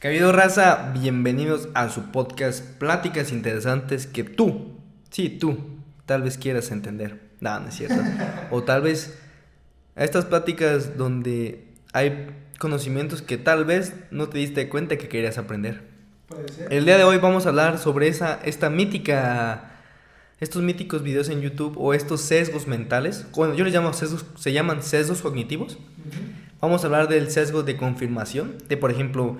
¿Qué ha habido, raza? Bienvenidos a su podcast Pláticas Interesantes que tú, sí, tú, tal vez quieras entender. No, no es cierto. o tal vez a estas pláticas donde hay conocimientos que tal vez no te diste cuenta que querías aprender. Puede ser. El día de hoy vamos a hablar sobre esa, esta mítica, estos míticos videos en YouTube o estos sesgos mentales. Bueno, yo les llamo sesgos, se llaman sesgos cognitivos. Vamos a hablar del sesgo de confirmación, de por ejemplo,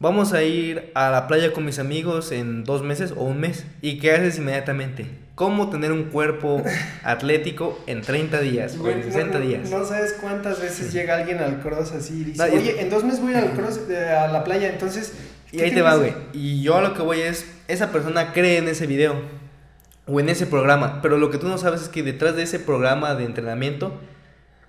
vamos a ir a la playa con mis amigos en dos meses o un mes. ¿Y qué haces inmediatamente? ¿Cómo tener un cuerpo atlético en 30 días o en no- 60 no, días? No sabes cuántas veces llega alguien al cross así y dice, No, oye, en dos meses voy al cross, eh, a la playa, entonces... Y ¿qué ahí te va, güey. Y yo a lo que voy es, esa persona cree en ese video o en ese programa, pero lo que tú no sabes es que detrás de ese programa de entrenamiento,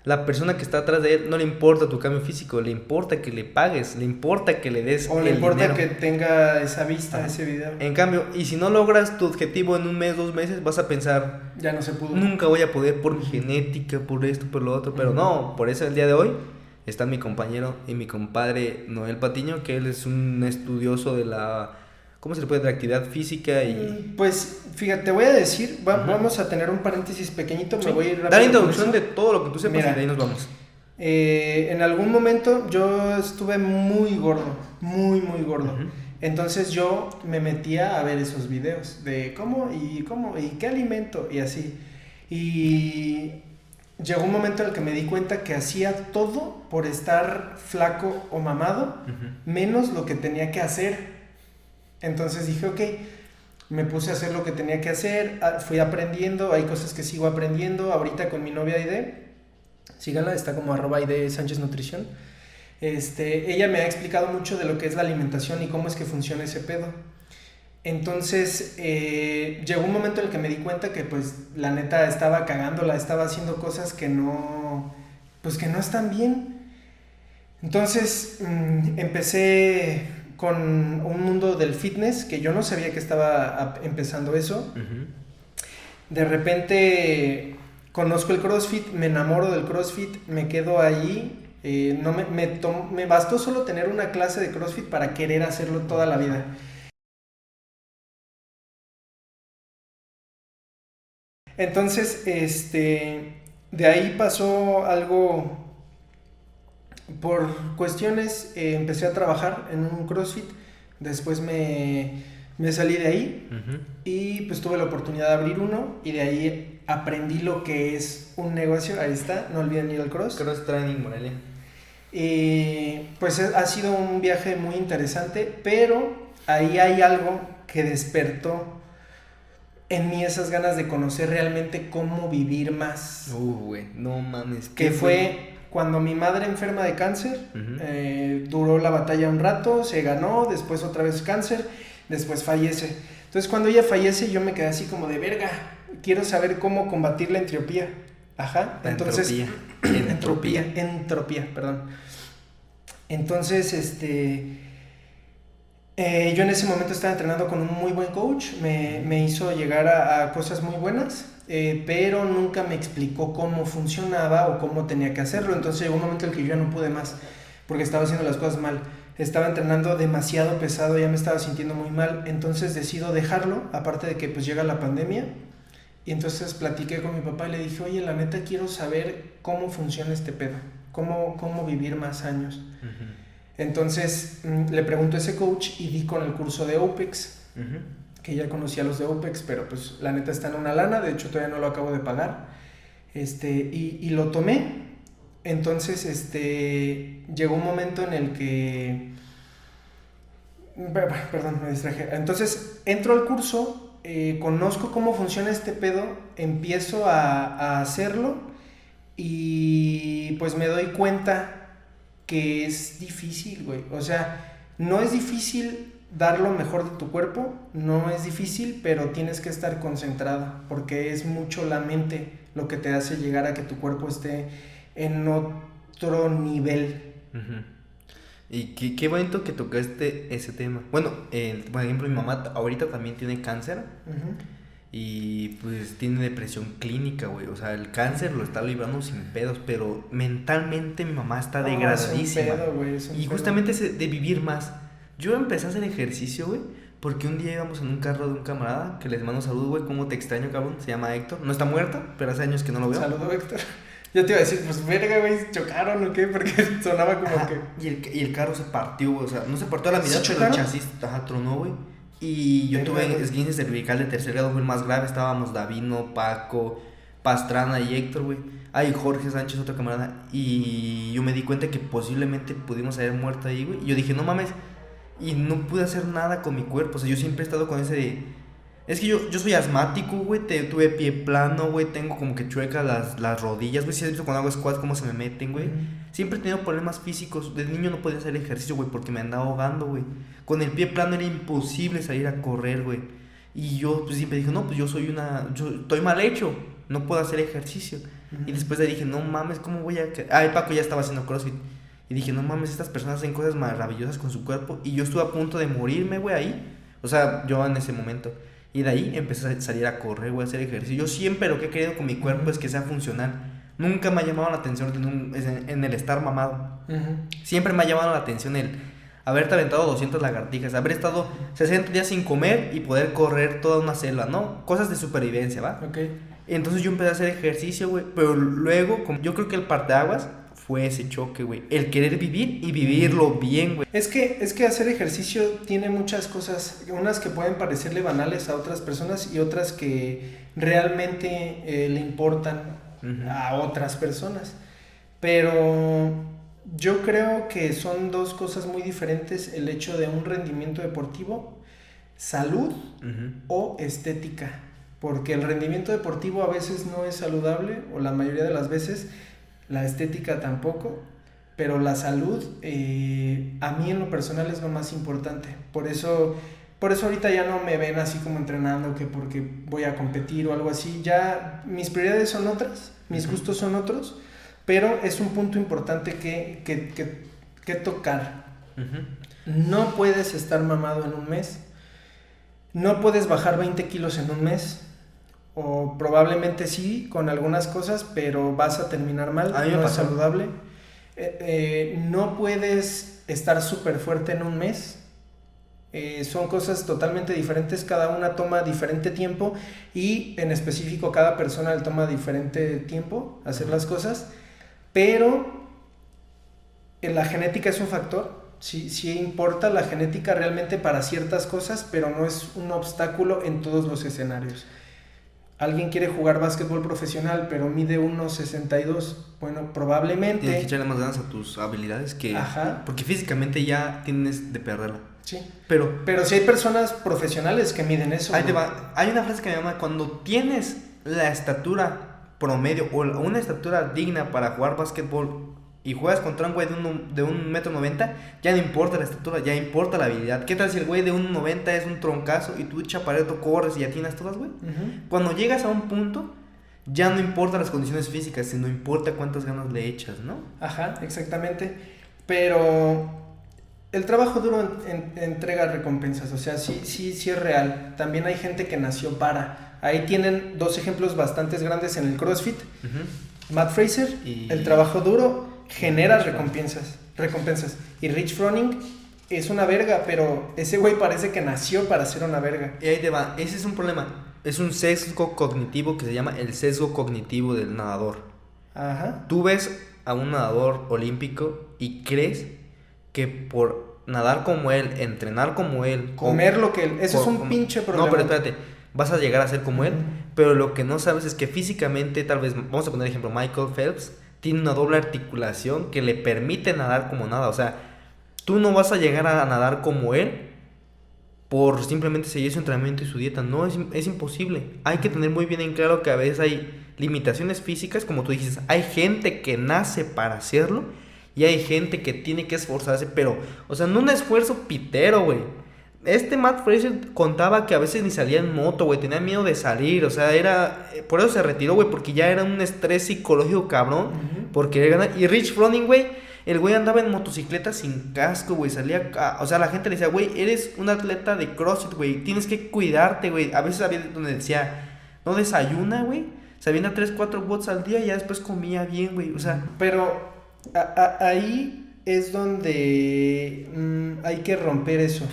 la persona que está atrás de él no le importa tu cambio físico, le importa que le pagues, le importa que le des O le el importa dinero. que tenga esa vista, Ajá. ese video. En cambio, y si no logras tu objetivo en un mes, dos meses, vas a pensar, Ya no se pudo. nunca voy a poder por mi genética, por esto, por lo otro, pero no, por eso el día de hoy está mi compañero y mi compadre Noel Patiño, que él es un estudioso de la, ¿cómo se le puede? De la actividad física y... Mm, Pues, fíjate, te voy a decir, va- vamos a tener un paréntesis pequeñito, me Sí. voy a ir rápido Da la con introducción de todo lo que tú sepas Mira. y de ahí nos vamos. Eh, en algún momento yo estuve muy gordo, muy, muy gordo. Entonces yo me metía a ver esos videos de cómo y cómo y qué alimento y así. Y llegó un momento en el que me di cuenta que hacía todo por estar flaco o mamado, menos lo que tenía que hacer. Entonces dije, ok, me puse a hacer lo que tenía que hacer, fui aprendiendo, hay cosas que sigo aprendiendo. Ahorita con mi novia Aide, síganla, está como arroba Aide Sánchez Nutrición. Este, ella me ha explicado mucho de lo que es la alimentación y cómo es que funciona ese pedo. Entonces, eh, llegó un momento en el que me di cuenta que, pues, la neta estaba cagándola, estaba haciendo cosas que no, pues, que no están bien. Entonces, mm, empecé con un mundo del fitness, que yo no sabía que estaba empezando eso. De repente conozco el CrossFit, me enamoro del CrossFit, me quedo ahí. eh, no me, me, me bastó solo tener una clase de CrossFit para querer hacerlo toda la vida. Entonces, este, de ahí pasó algo por cuestiones, eh, empecé a trabajar en un CrossFit, después me, me salí de ahí y pues tuve la oportunidad de abrir uno y de ahí aprendí lo que es un negocio, ahí está, no olviden ir al cross. Cross Training Morelia. Y pues es- ha sido un viaje muy interesante, pero ahí hay algo que despertó en mí esas ganas de conocer realmente cómo vivir más. Uh, güey, no mames. que fue cuando mi madre enferma de cáncer, eh, duró la batalla un rato, se ganó, después otra vez cáncer, después fallece. Entonces cuando ella fallece yo me quedé así como de verga, quiero saber cómo combatir la entropía. Ajá, La entonces... entropía. Entropía, entropía, perdón. Entonces, este... eh, yo en ese momento estaba entrenando con un muy buen coach, me, me hizo llegar a, cosas muy buenas, eh, pero nunca me explicó cómo funcionaba o cómo tenía que hacerlo. Entonces llegó un momento en el que yo ya no pude más, porque estaba haciendo las cosas mal. Estaba entrenando demasiado pesado, ya me estaba sintiendo muy mal, entonces decido dejarlo, aparte de que pues llega la pandemia. Y entonces platiqué con mi papá y le dije, oye, la neta quiero saber cómo funciona este pedo, cómo, cómo vivir más años. Entonces mm, le pregunto a ese coach y di con el curso de OPEX, que ya conocía los de OPEX, pero pues la neta está en una lana, de hecho todavía no lo acabo de pagar. Este, y, y lo tomé. Entonces, este, llegó un momento en el que... Per- Perdón, me distraje. Entonces, entro al curso, eh, conozco cómo funciona este pedo, empiezo a, a hacerlo y pues me doy cuenta que es difícil, güey. O sea, no es difícil dar lo mejor de tu cuerpo, no es difícil, pero tienes que estar concentrado, porque es mucho la mente lo que te hace llegar a que tu cuerpo esté en otro nivel. Y qué, qué bonito que tocaste ese tema. Bueno, por ejemplo, mi mamá ahorita también tiene cáncer Ujú. Y pues tiene depresión clínica, güey. O sea, el cáncer lo está librando sin pedos, pero mentalmente mi mamá está degradadísima. güey, y justamente de vivir más, Yo empecé a hacer ejercicio, güey, porque un día íbamos en un carro de un camarada que les mando saludos, güey, cómo te extraño, cabrón. Se llama Héctor. No está muerto, pero hace años que no lo veo. Saludo, Héctor. Yo te iba a decir, pues verga, güey, chocaron o qué, porque sonaba como Ajá, que. Y el, y el carro se partió, güey. O sea, no se partió a la mitad, ¿Sí pero el chasis ajá, tronó, güey. Y yo tuve esguince cervical de tercer grado, fue el más grave. Estábamos Davino, Paco, Pastrana y Héctor, güey. Ay, Jorge Sánchez, otro camarada. Y yo me di cuenta que posiblemente pudimos haber muerto ahí, güey. Y yo dije, no mames. Y no pude hacer nada con mi cuerpo. O sea, yo siempre he estado con ese de... Es que yo, yo soy asmático, güey. te- Tuve pie plano, güey. Tengo como que chuecas las, las rodillas, güey. Si has visto cuando hago squats cómo se me meten, güey. Siempre he tenido problemas físicos. De niño no podía hacer ejercicio, güey, porque me andaba ahogando, güey. Con el pie plano era imposible salir a correr, güey. Y yo pues, siempre dije, no, pues yo soy una. Yo estoy mal hecho. No puedo hacer ejercicio. Y después de ahí dije, no mames, ¿cómo voy a.? que-?" Ah, el Paco ya estaba haciendo crossfit. Y dije, no mames, estas personas hacen cosas maravillosas con su cuerpo. Y yo estuve a punto de morirme, güey, ahí. O sea, yo en ese momento. Y de ahí empecé a salir a correr, güey, a hacer ejercicio. Yo siempre lo que he querido con mi cuerpo es que sea funcional. Nunca me ha llamado la atención en, el estar mamado. Siempre me ha llamado la atención el haberte aventado 200 lagartijas, haber estado 60 días sin comer y poder correr toda una selva, ¿no? Cosas de supervivencia, ¿va? Ok. Entonces yo empecé a hacer ejercicio, güey. Pero luego, como- yo creo que el parteaguas fue ese choque, güey. El querer vivir y vivirlo bien, güey. Es que, es que hacer ejercicio tiene muchas cosas, unas que pueden parecerle banales a otras personas y otras que realmente eh, le importan a otras personas. Pero yo creo que son dos cosas muy diferentes el hecho de un rendimiento deportivo, salud o estética. Porque el rendimiento deportivo a veces no es saludable, o la mayoría de las veces, la estética tampoco, pero la salud eh, a mí en lo personal es lo más importante. Por eso, por eso ahorita ya no me ven así como entrenando, que porque voy a competir o algo así. Ya mis prioridades son otras, mis gustos son otros, pero es un punto importante que, que, que, que tocar. No puedes estar mamado en un mes. No puedes bajar 20 kilos en un mes. O probablemente sí, con algunas cosas, pero vas a terminar mal. A no es saludable. Eh, eh, no puedes estar súper fuerte en un mes. Eh, son cosas totalmente diferentes, cada una toma diferente tiempo y en específico cada persona le toma diferente tiempo hacer las cosas, pero la genética es un factor, sí, sí importa la genética realmente para ciertas cosas, pero no es un obstáculo en todos los escenarios. Alguien quiere jugar básquetbol profesional, pero mide 1.62. Bueno, probablemente... Tienes que echarle más ganas a tus habilidades que... Ajá. Porque físicamente ya tienes de perderla. Sí. Pero Pero si hay personas profesionales que miden eso. Ahí te güey. va. Hay una frase que me llama, cuando tienes la estatura promedio o una estatura digna para jugar básquetbol y juegas contra un güey de un, de un metro noventa, ya no importa la estatura, ya importa la habilidad. ¿Qué tal si el güey de un 90 es un troncazo y tú chapareto corres y atinas todas, güey? Ujú. Cuando llegas a un punto, ya no importa las condiciones físicas, sino importa cuántas ganas le echas, ¿no? Ajá, exactamente. Pero el trabajo duro en- en- entrega recompensas, o sea, sí, sí, sí es real. También hay gente que nació para. Ahí tienen dos ejemplos bastante grandes en el CrossFit. Matt Fraser, Y- el trabajo duro genera recompensas, recompensas. Y Rich Froning es una verga, pero ese güey parece que nació para ser una verga. Y ahí te va, ese es un problema. Es un sesgo cognitivo que se llama el sesgo cognitivo del nadador. Ajá. Tú ves a un nadador olímpico y crees que por nadar como él, entrenar como él, Comer lo que él. Eso es un como- pinche problema. No, pero espérate, vas a llegar a ser como él, pero lo que no sabes es que físicamente, tal vez, vamos a poner ejemplo, Michael Phelps tiene una doble articulación que le permite nadar como nada. O sea, tú no vas a llegar a nadar como él por simplemente seguir su entrenamiento y su dieta. No, es, es imposible. Hay que tener muy bien en claro que a veces hay limitaciones físicas, como tú dices, hay gente que nace para hacerlo y hay gente que tiene que esforzarse, pero, o sea, no un esfuerzo pitero, güey. Este Matt Fraser contaba que a veces ni salía en moto, güey, tenía miedo de salir, o sea, era, eh, por eso se retiró, güey, porque ya era un estrés psicológico cabrón, Ujú. por querer ganar. Y Rich Froning, güey, el güey andaba en motocicleta sin casco, güey, salía, a- o sea, la gente le decía, güey, eres un atleta de CrossFit, güey, tienes que cuidarte, güey. A veces había donde decía, no desayuna, güey, se avienta 3, 4 bots al día y ya después comía bien, güey, o sea, Pero a- a- ahí es donde mm, hay que romper eso.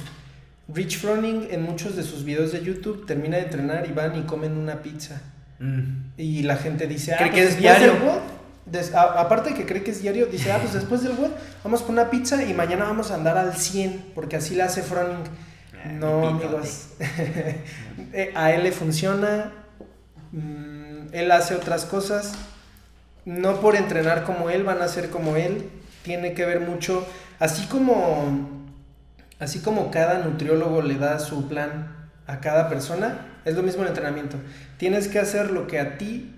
Rich Froning en muchos de sus videos de YouTube termina de entrenar y van y comen una pizza. Mm. Y la gente dice, ah, Cree pues que es después diario. del a- aparte que cree que es diario, dice, ah, pues después del WOD vamos por una pizza y mañana vamos a andar al 100, porque así la hace Froning. Ah, No, amigos. A él le funciona, mm, él hace otras cosas, no por entrenar como él, van a ser como él, tiene que ver mucho, así como, así como cada nutriólogo le da su plan a cada persona, es lo mismo el entrenamiento. Tienes que hacer lo que a ti,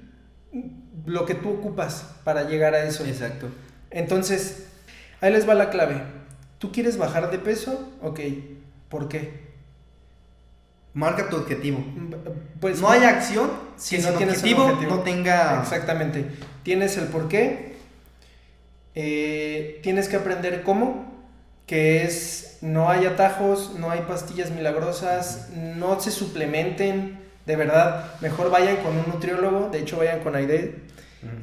lo que tú ocupas para llegar a eso. Exacto. Entonces, ahí les va la clave. ¿Tú quieres bajar de peso? Ok, ¿por qué? Marca tu objetivo. Pues no hay acción si no tienes objetivo. no tenga... Exactamente. Tienes el por qué, eh, tienes que aprender cómo, que es no hay atajos, no hay pastillas milagrosas, no se suplementen, de verdad, mejor vayan con un nutriólogo, de hecho vayan con Aide,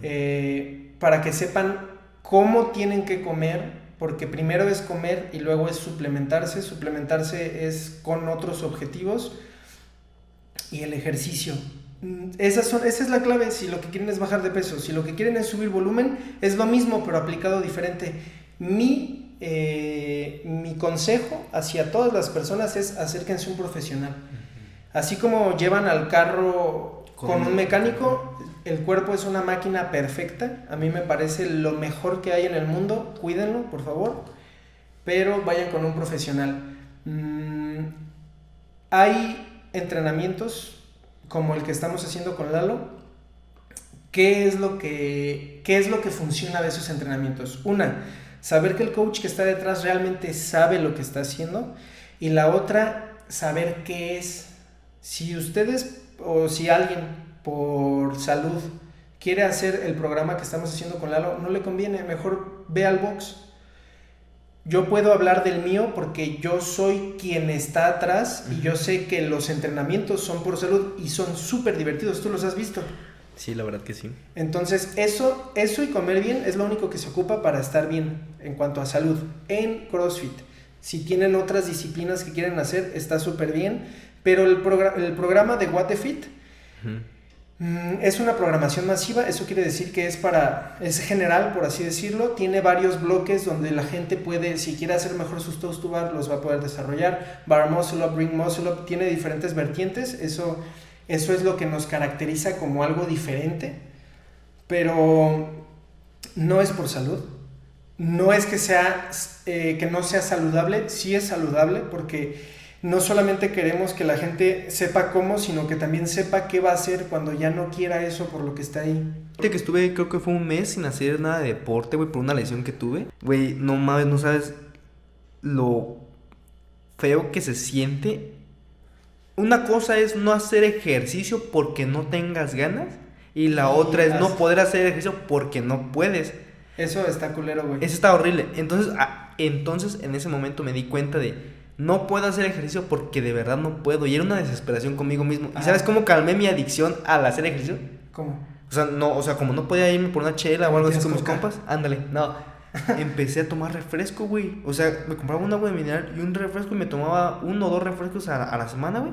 eh, para que sepan cómo tienen que comer, porque primero es comer y luego es suplementarse, suplementarse es con otros objetivos y el ejercicio. Mm, Esas son, esa es la clave si lo que quieren es bajar de peso, si lo que quieren es subir volumen, es lo mismo pero aplicado diferente. Mi, eh, mi consejo hacia todas las personas es acérquense a un profesional. Así como llevan al carro con, un mecánico, el cuerpo es una máquina perfecta. A mí me parece lo mejor que hay en el mundo. Cuídenlo, por favor. Pero vayan con un profesional. Mm, hay entrenamientos como el que estamos haciendo con Lalo. ¿Qué es lo que, qué es lo que funciona de esos entrenamientos? Una, saber que el coach que está detrás realmente sabe lo que está haciendo. Y la otra, saber qué es. Si ustedes o si alguien por salud quiere hacer el programa que estamos haciendo con Lalo, no le conviene, mejor ve al box. Yo puedo hablar del mío porque yo soy quien está atrás y yo sé que los entrenamientos son por salud y son súper divertidos, tú los has visto. Sí, la verdad que sí. Entonces, eso, eso y comer bien es lo único que se ocupa para estar bien en cuanto a salud en CrossFit. Si tienen otras disciplinas que quieren hacer, está súper bien. Pero el, progra- el programa de What the Fit mm, es una programación masiva. Eso quiere decir que es para, es general, por así decirlo. Tiene varios bloques donde la gente puede, si quiere hacer mejor sus toes to bar, los va a poder desarrollar. Bar muscle up, ring muscle up, tiene diferentes vertientes. Eso, eso es lo que nos caracteriza como algo diferente. Pero no es por salud. No es que sea eh, que no sea saludable, sí es saludable porque no solamente queremos que la gente sepa cómo, sino que también sepa qué va a hacer cuando ya no quiera eso por lo que está ahí. Que estuve, creo que fue un mes sin hacer nada de deporte, güey, por una lesión que tuve. Güey, no mames, no sabes lo feo que se siente. Una cosa es no hacer ejercicio porque no tengas ganas. Y la otra es no poder hacer ejercicio porque no puedes. Eso está culero, güey. Eso está horrible. Entonces, ah, entonces en ese momento me di cuenta de no puedo hacer ejercicio porque de verdad no puedo. Y era una desesperación conmigo mismo. ¿Y Ah. sabes cómo calmé mi adicción al hacer ejercicio? ¿Cómo? O sea, no, o sea, como no podía irme por una chela o algo así ¿Tienes con mis compas, ándale, no. Empecé a tomar refresco, güey. O sea, me compraba un agua de mineral y un refresco y me tomaba uno o dos refrescos a, a la semana, güey.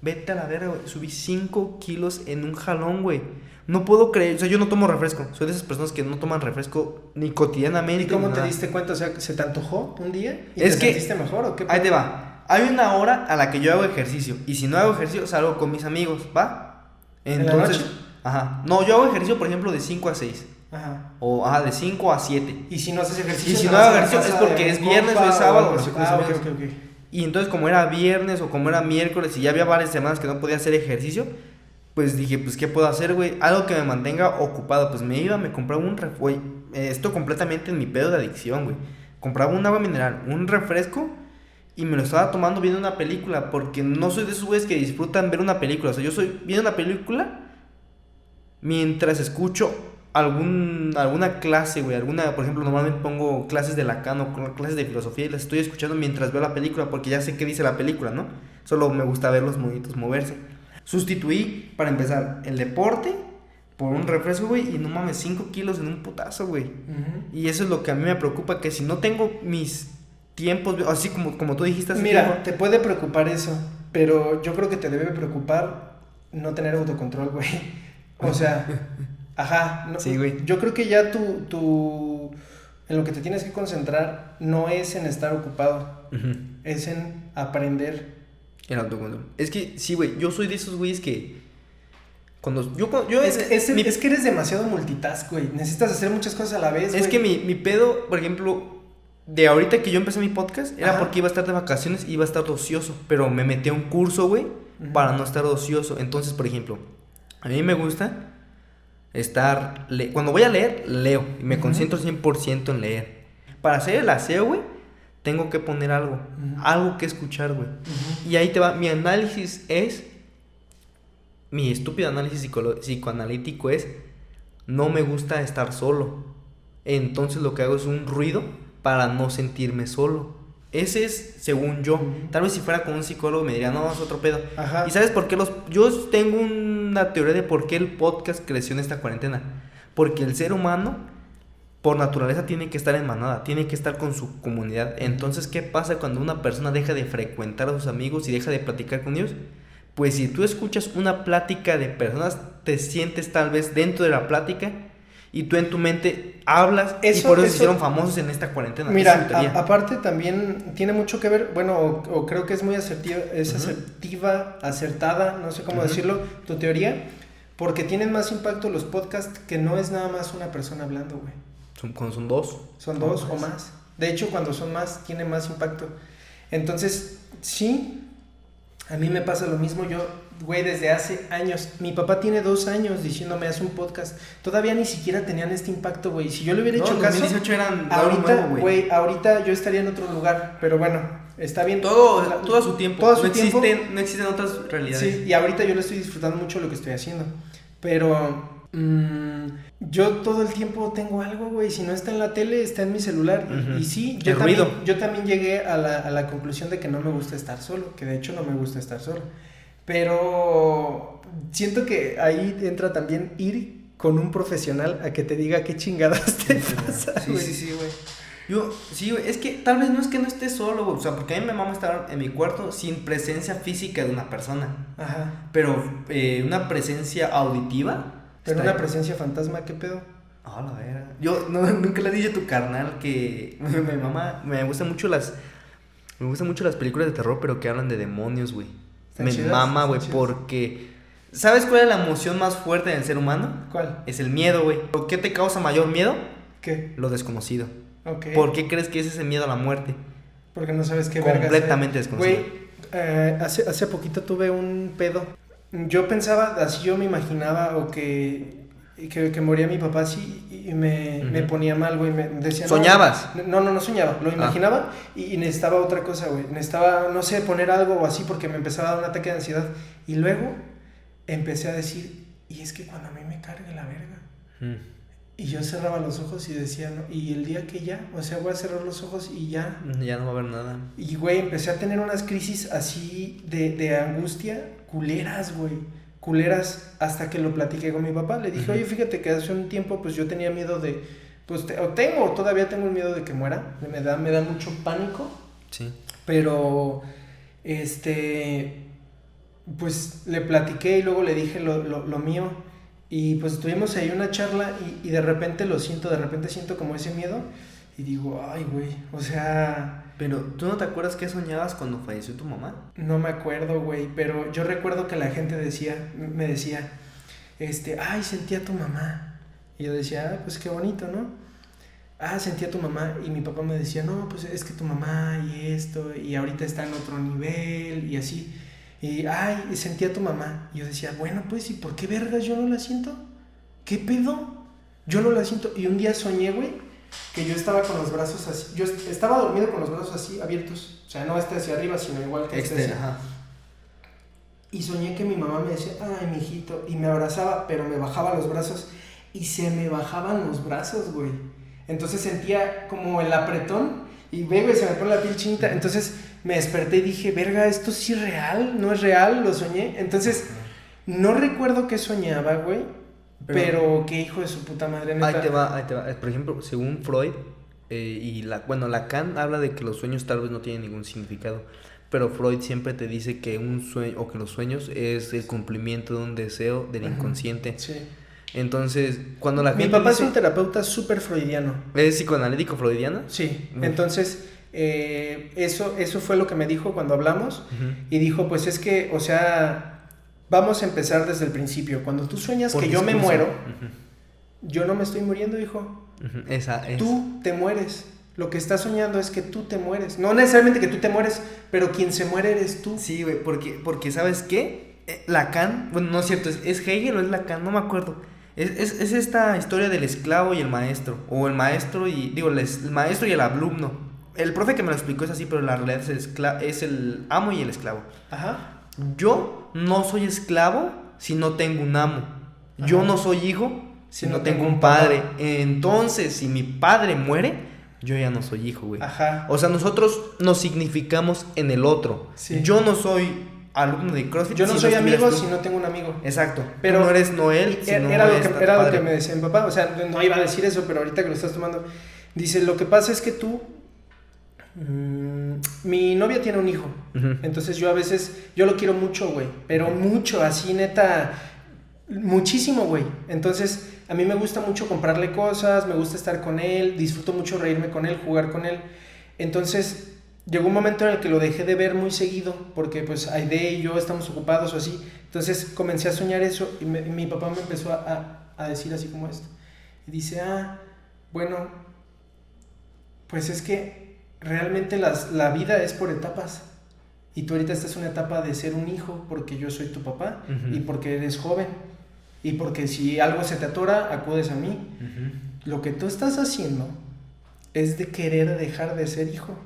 Vete a la verga, güey. Subí 5 kilos en un jalón, güey. No puedo creer, o sea, yo no tomo refresco. Soy de esas personas que no toman refresco ni cotidianamente. ¿Y cómo ni te nada. diste cuenta? O sea, ¿se te antojó un día? ¿Y Es te que- sentiste mejor o qué? Ahí te va. Hay una hora a la que yo hago ejercicio. Y si no hago ejercicio, salgo con mis amigos, ¿va? ¿En la Entonces, noche? ajá. No, yo hago ejercicio, por ejemplo, de 5 a 6. Ajá. O, ajá, de 5 a 7. Y si no haces ejercicio, Y si no hago es porque es viernes o es sábado, o Ah. Y entonces, como era viernes o como era miércoles y ya había varias semanas que no podía hacer ejercicio, pues dije, pues, ¿qué puedo hacer, güey? Algo que me mantenga ocupado. Pues me iba, me compraba un refresco. Esto completamente en mi pedo de adicción, güey. Compraba un agua mineral, un refresco y me lo estaba tomando viendo una película. Porque no soy de esos güeyes que disfrutan ver una película. O sea, yo soy viendo una película mientras escucho algún, alguna clase, güey, alguna, por ejemplo, normalmente pongo clases de Lacan o cl- clases de filosofía y las estoy escuchando mientras veo la película porque ya sé qué dice la película, ¿no? Solo me gusta ver los monitos moverse. Sustituí, para empezar, el deporte por un refresco, güey, y no mames, 5 kilos en un putazo, güey. Y eso es lo que a mí me preocupa, que si no tengo mis tiempos, así como, como tú dijiste hace Mira, tiempo, te puede preocupar eso, pero yo creo que te debe preocupar no tener autocontrol, güey. O sea, ajá. no- Sí, güey. Yo creo que ya tu, tu, en lo que te tienes que concentrar no es en estar ocupado, Ujú. es en aprender. El autocontrol. Es que, sí, güey, yo soy de esos güeyes que... Cuando yo... yo Es, es- mi- es que eres demasiado multitask, güey. Necesitas hacer muchas cosas a la vez, Es güey. que mi, mi pedo, por ejemplo, de ahorita que yo empecé mi podcast, era Ajá. porque iba a estar de vacaciones y iba a estar ocioso. Pero me metí a un curso, güey, Ujú. para no estar ocioso. Entonces, por ejemplo, a mí me gusta estar... le- Cuando voy a leer, leo. Y me concentro 100% en leer. Para hacer el aseo, güey, tengo que poner algo. Algo que escuchar, güey. Y ahí te va. Mi análisis es. Mi estúpido análisis psicoanalítico es. No me gusta estar solo. Entonces lo que hago es un ruido para no sentirme solo. Ese es, según yo. Tal vez si fuera con un psicólogo me diría, no, es otro pedo. Ajá. ¿Y sabes por qué los.? Yo tengo una teoría de por qué el podcast creció en esta cuarentena. Porque el ser humano, por naturaleza, tiene que estar en manada, tiene que estar con su comunidad. Entonces, ¿qué pasa cuando una persona deja de frecuentar a sus amigos y deja de platicar con ellos? Pues si tú escuchas una plática de personas, te sientes tal vez dentro de la plática y tú en tu mente hablas y Eso- por eso, se eso- hicieron famosos en esta cuarentena. Mira, a- aparte también tiene mucho que ver, bueno, o, o creo que es muy asertiva, es Ujú. asertiva, acertada, no sé cómo Ujú. decirlo, tu teoría, porque tienen más impacto los podcasts que no es nada más una persona hablando, güey. Son, cuando son dos. Son dos o más. De hecho, cuando son más, tiene más impacto. Entonces, sí, a mí me pasa lo mismo. Yo, güey, desde hace años, mi papá tiene dos años diciéndome, haz un podcast. Todavía ni siquiera tenían este impacto, güey. Si yo le hubiera No, hecho en caso, 2018 eran ahorita, güey, ahorita yo estaría en otro lugar. Pero bueno, está bien. Todo, La- todo a su tiempo. Todo a su no, tiempo. Existen, no existen otras realidades. Sí, y ahorita yo lo estoy disfrutando mucho lo que estoy haciendo. Pero mm, yo todo el tiempo tengo algo, güey. Si no está en la tele, está en mi celular. Y- sí, yo también, yo también llegué a la, a la conclusión de que no me gusta estar solo. Que de hecho no me gusta estar solo. Pero siento que ahí entra también ir con un profesional a que te diga qué chingadas te pasa. Sí, sí, sí, güey. Yo, sí, güey, es que tal vez no es que no esté solo, güey. O sea, porque a mí me mama estar en mi cuarto sin presencia física de una persona. Ajá. Pero eh, una presencia auditiva. Pero una ahí. presencia fantasma, ¿qué pedo? Ah, la verga. Yo no, nunca le dije a tu carnal que mi mamá me gustan mucho las me gustan mucho las películas de terror, pero que hablan de demonios, güey. Están Me chidas, mama, güey, porque ¿sabes cuál es la emoción más fuerte del ser humano? ¿Cuál? Es el miedo, güey. ¿Por qué te causa mayor miedo? ¿Qué? Lo desconocido. Ok. ¿Por qué crees que es ese miedo a la muerte? Porque no sabes qué Completamente desconocido. Güey, eh, hace, hace poquito tuve un pedo. Yo pensaba, así yo me imaginaba, o que, que, que moría mi papá así y me, me ponía mal, güey. Me decía, ¿Soñabas? No, no, no soñaba, lo Ah. imaginaba y, y necesitaba otra cosa, güey. Necesitaba, no sé, poner algo o así porque me empezaba a dar un ataque de ansiedad. Y luego empecé a decir, y es que cuando a mí me cargue la verga. Mm. Y yo cerraba los ojos y decía, no, y el día que ya, o sea, voy a cerrar los ojos y ya, Ya no va a haber nada. y, güey, empecé a tener unas crisis así de, de angustia, culeras, güey. Culeras, hasta que lo platiqué con mi papá. Le dije, oye, fíjate que hace un tiempo, pues yo tenía miedo de. Pues te- o tengo, todavía tengo el miedo de que muera. Me da, me da mucho pánico. Sí. Pero, este. Pues le platiqué y luego le dije lo, lo, lo mío. Y pues tuvimos ahí una charla y, y de repente lo siento, de repente siento como ese miedo. Y digo, ay, güey, o sea. Pero, ¿tú no te acuerdas qué soñabas cuando falleció tu mamá? No me acuerdo, güey, pero yo recuerdo que la gente decía, me decía, este, ay, sentí a tu mamá. Y yo decía, ah, pues qué bonito, ¿no? Ah, sentí a tu mamá. Y mi papá me decía, no, pues es que tu mamá y esto, y ahorita está en otro nivel, y así. Y, ay, sentí tu mamá. Y yo decía, bueno, pues, ¿y por qué vergas yo no la siento? ¿Qué pedo? Yo no la siento. Y un día soñé, güey, que yo estaba con los brazos así. Yo est- estaba dormido con los brazos así, abiertos. O sea, no este hacia arriba, sino igual que este, Este, ajá. y soñé que mi mamá me decía, ay, mijito, y me abrazaba, pero me bajaba los brazos y se me bajaban los brazos, güey. Entonces sentía como el apretón y ve, güey, se me pone la piel chinita. Entonces me desperté y dije, verga, esto sí es real, no es real, lo soñé. Entonces no recuerdo qué soñaba, güey, Pero, qué hijo de su puta madre. Ahí te va, ahí te va. Por ejemplo, según Freud, eh, y la, bueno, Lacan habla de que los sueños tal vez no tienen ningún significado. Pero Freud siempre te dice que un sueño, o que los sueños es el cumplimiento de un deseo del inconsciente. Sí. Entonces, cuando la gente. Mi papá es un terapeuta súper freudiano. ¿Es psicoanalítico freudiano? Sí. Entonces, eh, eso, eso fue lo que me dijo cuando hablamos. Y dijo: Pues es que, o sea, vamos a empezar desde el principio. Cuando tú sueñas que yo me muero, yo no me estoy muriendo, hijo. Esa es. Tú te mueres. Lo que estás soñando es que tú te mueres. No necesariamente que tú te mueres, pero quien se muere eres tú. Sí, güey, porque, porque ¿sabes qué? Eh, Lacan, bueno, no es cierto, ¿es, ¿es Hegel o es Lacan? No me acuerdo es, es, esta historia del esclavo y el maestro. O el maestro y. Digo, el, maestro y el alumno. El profe que me lo explicó es así, pero la realidad es el, es el amo y el esclavo. Ajá. Yo no soy esclavo si no tengo un amo. Yo no soy hijo si, no, tengo, un padre. Entonces, si mi padre muere, yo ya no soy hijo, güey. Ajá. O sea, nosotros nos significamos en el otro. Yo no soy alumno de CrossFit. Yo no soy amigo si no tengo un amigo. Exacto. Pero no eres Noel. Si no era, lo que, era lo que me decía mi papá. O sea, no iba a decir eso, pero ahorita que lo estás tomando. Dice, lo que pasa es que tú... Mm, mi novia tiene un hijo. Entonces yo a veces... Yo lo quiero mucho, güey. Pero mucho, así neta... Muchísimo, güey. Entonces a mí me gusta mucho comprarle cosas, me gusta estar con él, disfruto mucho reírme con él, jugar con él. Entonces llegó un momento en el que lo dejé de ver muy seguido, porque pues Aide y yo estamos ocupados o así. Entonces comencé a soñar eso y, mi papá me empezó a, a, decir así como esto. Y dice, ah, bueno, pues es que realmente las, la vida es por etapas. Y tú ahorita estás en una etapa de ser un hijo porque yo soy tu papá y porque eres joven. Y porque si algo se te atora, acudes a mí. Lo que tú estás haciendo es de querer dejar de ser hijo.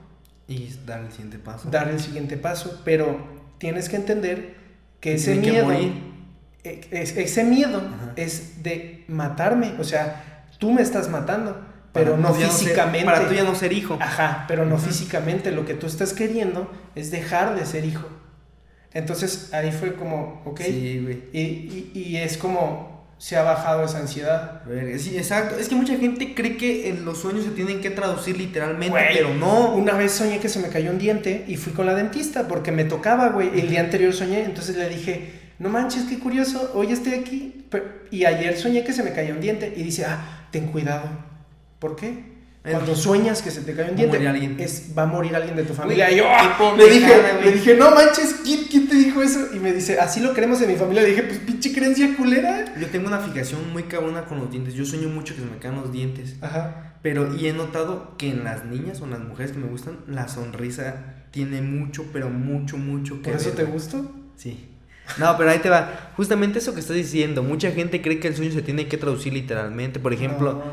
Y dar el siguiente paso. Dar el siguiente paso, pero tienes que entender que ese miedo, e, ese miedo es de matarme, o sea, tú me estás matando, pero no físicamente. para tú ya no ser hijo. Ajá, pero no físicamente, lo que tú estás queriendo es dejar de ser hijo. Entonces ahí fue como, ok. Sí, güey. Y, y, y es como, se ha bajado esa ansiedad. Sí, exacto. Es que mucha gente cree que en los sueños se tienen que traducir literalmente, pero no. Una vez soñé que se me cayó un diente y fui con la dentista porque me tocaba, güey. El día anterior soñé, entonces le dije, no manches, qué curioso, hoy estoy aquí. Y ayer soñé que se me cayó un diente y dice, ah, ten cuidado. ¿Por qué? Cuando sueñas que se te cae un diente, es, va a morir alguien de tu familia. y yo ah, le, dije, le dije, no manches, ¿quién, te dijo eso? Y me dice, así lo queremos en mi familia. Le dije, pues pinche creencia culera. Yo tengo una fijación muy cabrona con los dientes. Yo sueño mucho que se me caen los dientes. Ajá. Pero, y he notado que en las niñas o en las mujeres que me gustan, la sonrisa tiene mucho, pero mucho, mucho que ¿Por eso te gustó? Sí. No, pero ahí te va. Justamente eso que estás diciendo. Mucha gente cree que el sueño se tiene que traducir literalmente. Por ejemplo,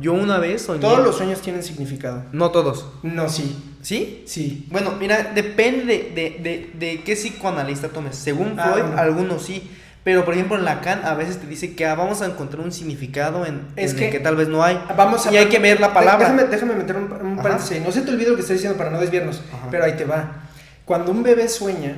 yo una vez soñé. Todos los sueños tienen significado. No todos. No, sí. ¿Sí? Sí. Bueno, mira, depende de, de, de, qué psicoanalista tomes. Según ah, Freud, algunos sí. Pero por ejemplo en Lacan a veces te dice que ah, vamos a encontrar un significado en, es que, que, tal vez no hay. Vamos a y hay que ver la palabra. Déjame, déjame meter un, paréntesis. No se te olvide lo que estoy diciendo para no desviarnos. Pero ahí te va. Cuando un bebé sueña,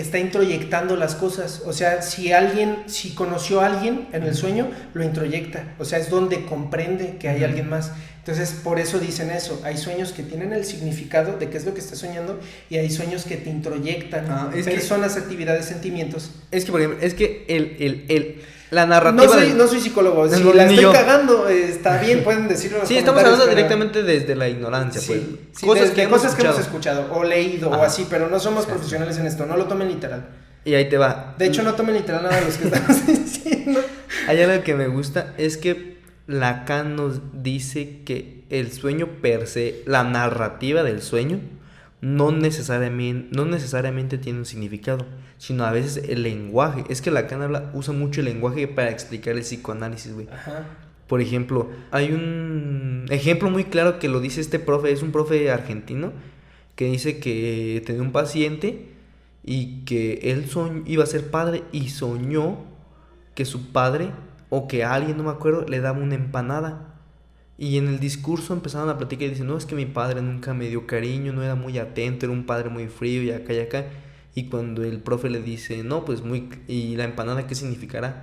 está introyectando las cosas. O sea, si alguien, si conoció a alguien en el sueño, lo introyecta. O sea, es donde comprende que hay alguien más. Entonces, por eso dicen eso. Hay sueños que tienen el significado de qué es lo que estás soñando y hay sueños que te introyectan ah, personas, actividades, sentimientos. Es que, por ejemplo, es que el, el, el la narrativa. No soy, no soy psicólogo, si la estoy cagando, está bien, pueden decirlo. sí, estamos hablando directamente desde la ignorancia, pues. cosas, que, cosas que hemos escuchado o leído o así, pero no somos profesionales en esto, no lo tomen literal. Y ahí te va. De hecho, no tomen literal nada de los que estamos diciendo. Hay algo que me gusta, es que Lacan nos dice que el sueño per se, la narrativa del sueño, no necesariamente, no necesariamente tiene un significado, sino a veces el lenguaje. Es que Lacan habla, usa mucho el lenguaje para explicar el psicoanálisis, güey. Por ejemplo, hay un ejemplo muy claro que lo dice este profe, es un profe argentino, que dice que tenía un paciente y que él iba a ser padre y soñó que su padre o que alguien, no me acuerdo, le daba una empanada y en el discurso empezaron a platicar y dicen, no, es que mi padre nunca me dio cariño, no era muy atento, era un padre muy frío y acá y acá. Y cuando el profe le dice, no, pues muy... ¿Y la empanada qué significará?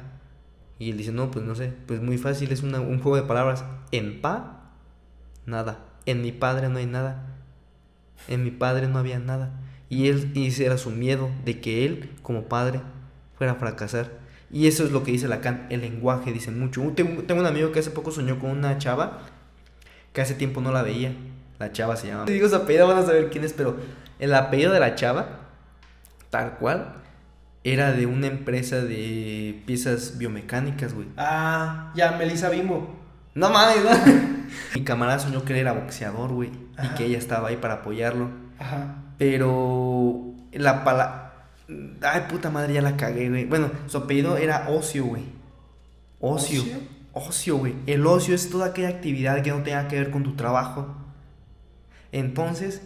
Y él dice, no, pues no sé, pues muy fácil, es una- un juego de palabras. En pa, nada. En mi padre no hay nada. En mi padre no había nada. Y él, y ese era su miedo de que él, como padre, fuera a fracasar. Y eso es lo que dice Lacan, el lenguaje dice mucho. Tengo, tengo un amigo que hace poco soñó con una chava que hace tiempo no la veía. La chava se llama. Si digo su apellido, van a saber quién es, pero el apellido de la chava, tal cual, era de una empresa de piezas biomecánicas, güey. Ah, ya, Melissa Bimbo. No mames, ¿no? Mi camarada soñó que él era boxeador, güey. Y que ella estaba ahí para apoyarlo. Ajá. Pero la pala... Ay, puta madre, ya la cagué, güey. Bueno, su apellido era Ocio, güey. Ocio. ¿Ocio? Ocio, güey. El ocio es toda aquella actividad que no tenga que ver con tu trabajo. Entonces,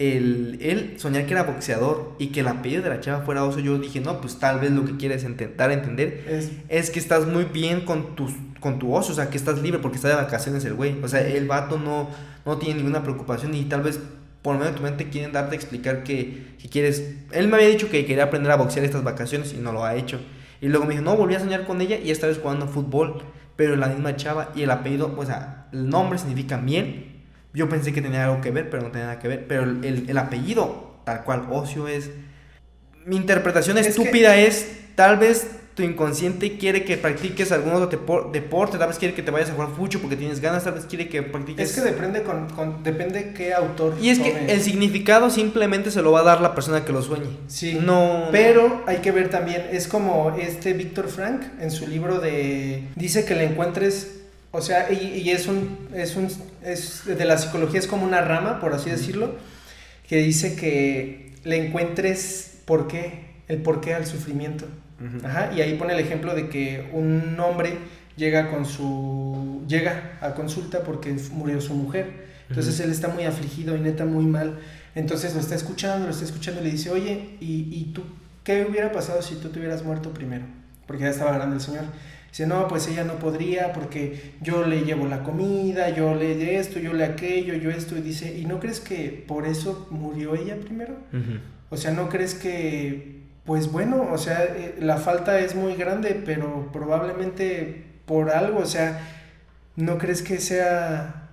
el, él soñar que era boxeador y que el apellido de la chava fuera Ocio, yo dije, no, pues tal vez lo que quieres intentar entender Es, es que estás muy bien con tu, con tu ocio, o sea, que estás libre porque está de vacaciones el güey. O sea, el vato no, no tiene ninguna preocupación y tal vez por medio de tu mente quieren darte a explicar que, que quieres... Él me había dicho que quería aprender a boxear estas vacaciones y no lo ha hecho. Y luego me dijo, no, volví a soñar con ella y esta vez jugando fútbol, pero la misma chava y el apellido, o sea, el nombre significa miel. Yo pensé que tenía algo que ver, pero no tenía nada que ver. Pero el, el- el apellido, tal cual, ocio es... Mi interpretación Es que- estúpida es, tal vez tu inconsciente quiere que practiques algún otro depo- deporte, tal vez quiere que te vayas a jugar fucho porque tienes ganas, tal vez quiere que practiques... es que depende con, con- depende qué autor. Y es que el significado simplemente se lo va a dar la persona que lo sueñe. Sí. No. Pero hay que ver también, es como este Víctor Frank en su libro de. Dice que le encuentres. O sea, y, y es un. Es un. Es, de la psicología es como una rama, por así decirlo. Que dice que le encuentres por qué. El por qué al sufrimiento. Ajá. Y ahí pone el ejemplo de que un hombre llega con su. Llega a consulta porque murió su mujer. Entonces Ujú. él está muy afligido y neta muy mal. Entonces lo está escuchando, lo está escuchando y le dice, oye, ¿y, y tú qué hubiera pasado si tú te hubieras muerto primero? Porque ya estaba grande el señor. Dice, no, pues ella no podría porque yo le llevo la comida, yo le de esto, yo le aquello, yo esto. Y dice, ¿y no crees que por eso murió ella primero? O sea, ¿no crees que, pues bueno, o sea, eh, la falta es muy grande, pero probablemente por algo, o sea, ¿no crees que sea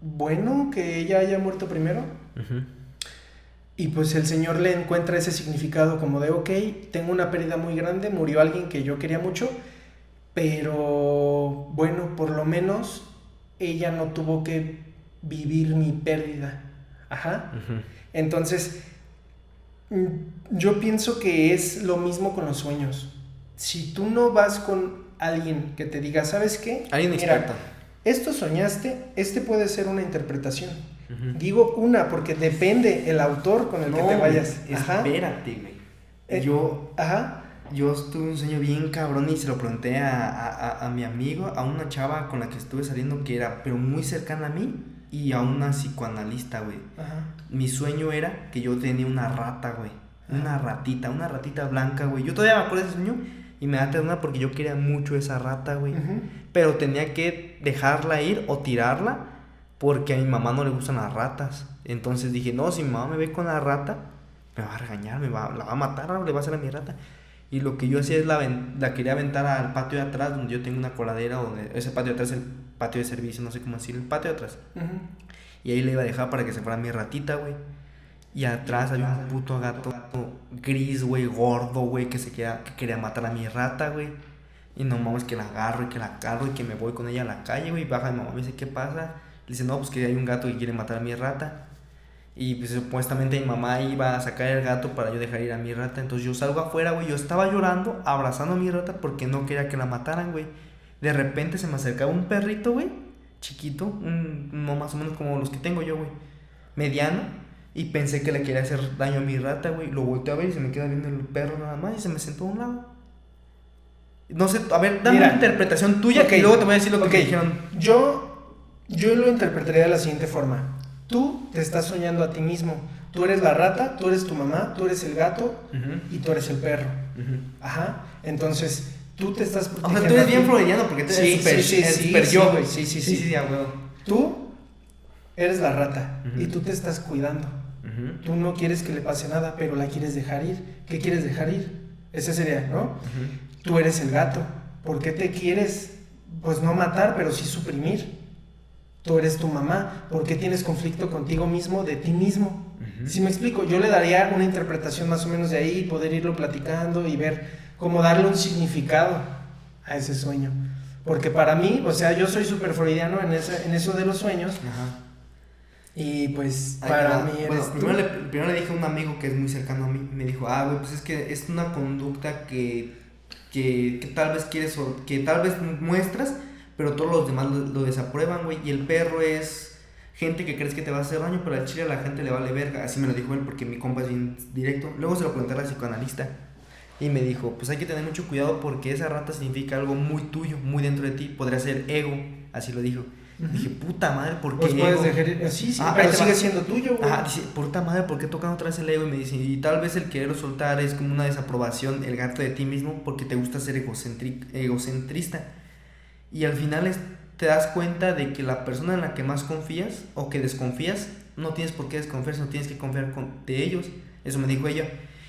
bueno que ella haya muerto primero? Y pues el Señor le encuentra ese significado como de, ok, tengo una pérdida muy grande, murió alguien que yo quería mucho, pero bueno, por lo menos ella no tuvo que vivir mi pérdida. Ajá. Entonces, mm, yo pienso que es lo mismo con los sueños. Si tú no vas con alguien que te diga, ¿sabes qué? Alguien experto. esto soñaste, este puede ser una interpretación. Ujú. Digo una porque depende el autor con el que te vayas. Ajá. Espérate, güey. Eh, Yo, Ajá. yo tuve un sueño bien cabrón y se lo pregunté a, a- a- a mi amigo, a una chava con la que estuve saliendo que era, pero muy cercana a mí y a una psicoanalista, güey. Ajá. Mi sueño era que yo tenía una rata, güey. Una ratita, una ratita blanca, güey. Yo todavía me acuerdo de ese sueño y me da ternura porque yo quería mucho esa rata, güey. Pero tenía que dejarla ir o tirarla porque a mi mamá no le gustan las ratas. Entonces dije, no, si mi mamá me ve con la rata, me va a regañar, me va, la va a matar, le va a hacer a mi rata. Y lo que yo hacía es la, la quería aventar al patio de atrás, donde yo tengo una coladera, donde ese patio de atrás es el patio de servicio, no sé cómo decir, el patio de atrás. Ujú. Y ahí le iba a dejar para que se fuera mi ratita, güey. Y atrás había un puto gato gris, güey, gordo, güey, que se quería, que quería matar a mi rata, güey. Y no mames que la agarro y que la cargo y que me voy con ella a la calle, güey. Baja mi mamá me dice, ¿qué pasa? Le dice, no, pues que hay un gato que quiere matar a mi rata. Y pues supuestamente mi mamá iba a sacar el gato para yo dejar ir a mi rata. Entonces yo salgo afuera, güey. Yo estaba llorando, abrazando a mi rata porque no quería que la mataran, güey. De repente se me acercaba un perrito, güey. Chiquito, un, no más o menos como los que tengo yo, güey. Mediano. Y pensé que le quería hacer daño a mi rata, güey. Lo volteé a ver y se me queda viendo el perro nada más y se me sentó a un lado. No sé, a ver, dame Mira. una interpretación tuya y luego te voy a decir lo que me dijeron. Yo, yo lo interpretaría de la siguiente forma. Tú te estás soñando a ti mismo. Tú eres la rata, tú eres tu mamá, tú eres el gato y tú eres el perro. Ajá. Entonces, tú te estás O sea, tú eres bien freudiano porque tú eres Sí, super, sí, sí, super yo, güey, sí, sí, sí. Sí. Tú eres la rata y tú te estás cuidando. Tú no quieres que le pase nada, pero la quieres dejar ir. ¿Qué quieres dejar ir? Ese sería, ¿no? Tú eres el gato ¿por qué te quieres, pues no matar, pero sí suprimir? Tú eres tu mamá, ¿por qué tienes conflicto contigo mismo, de ti mismo? Si me explico, yo le daría una interpretación más o menos de ahí, poder irlo platicando y ver cómo darle un significado a ese sueño. Porque para mí, o sea, yo soy súper freudiano en, en eso de los sueños. Ajá. Y pues para mí eres primero, le, primero le dije a un amigo que es muy cercano a mí, me dijo, ah, güey, pues es que es una conducta que, que, que tal vez quieres, que tal vez muestras, pero todos los demás lo, desaprueban, güey. Y el perro es gente que crees que te va a hacer daño, pero al chile a la gente le vale verga. Así me lo dijo él porque mi compa es bien directo. Luego se lo pregunté a la psicoanalista. Y me dijo, pues hay que tener mucho cuidado porque esa rata significa algo muy tuyo, muy dentro de ti. Podría ser ego, así lo dijo. Dije, puta madre, ¿por qué? Pues puedes dejar, sí, sí, ah, pero sigue siendo tuyo, güey. dice, puta madre, ¿por qué tocan otra vez el ego? Y me dice, y tal vez el querer soltar es como una desaprobación, el gato de ti mismo, porque te gusta ser egocentrista. Y al final es, te das cuenta de que la persona en la que más confías o que desconfías, no tienes por qué desconfiar, no tienes que confiar con, de ellos. Eso me dijo ella.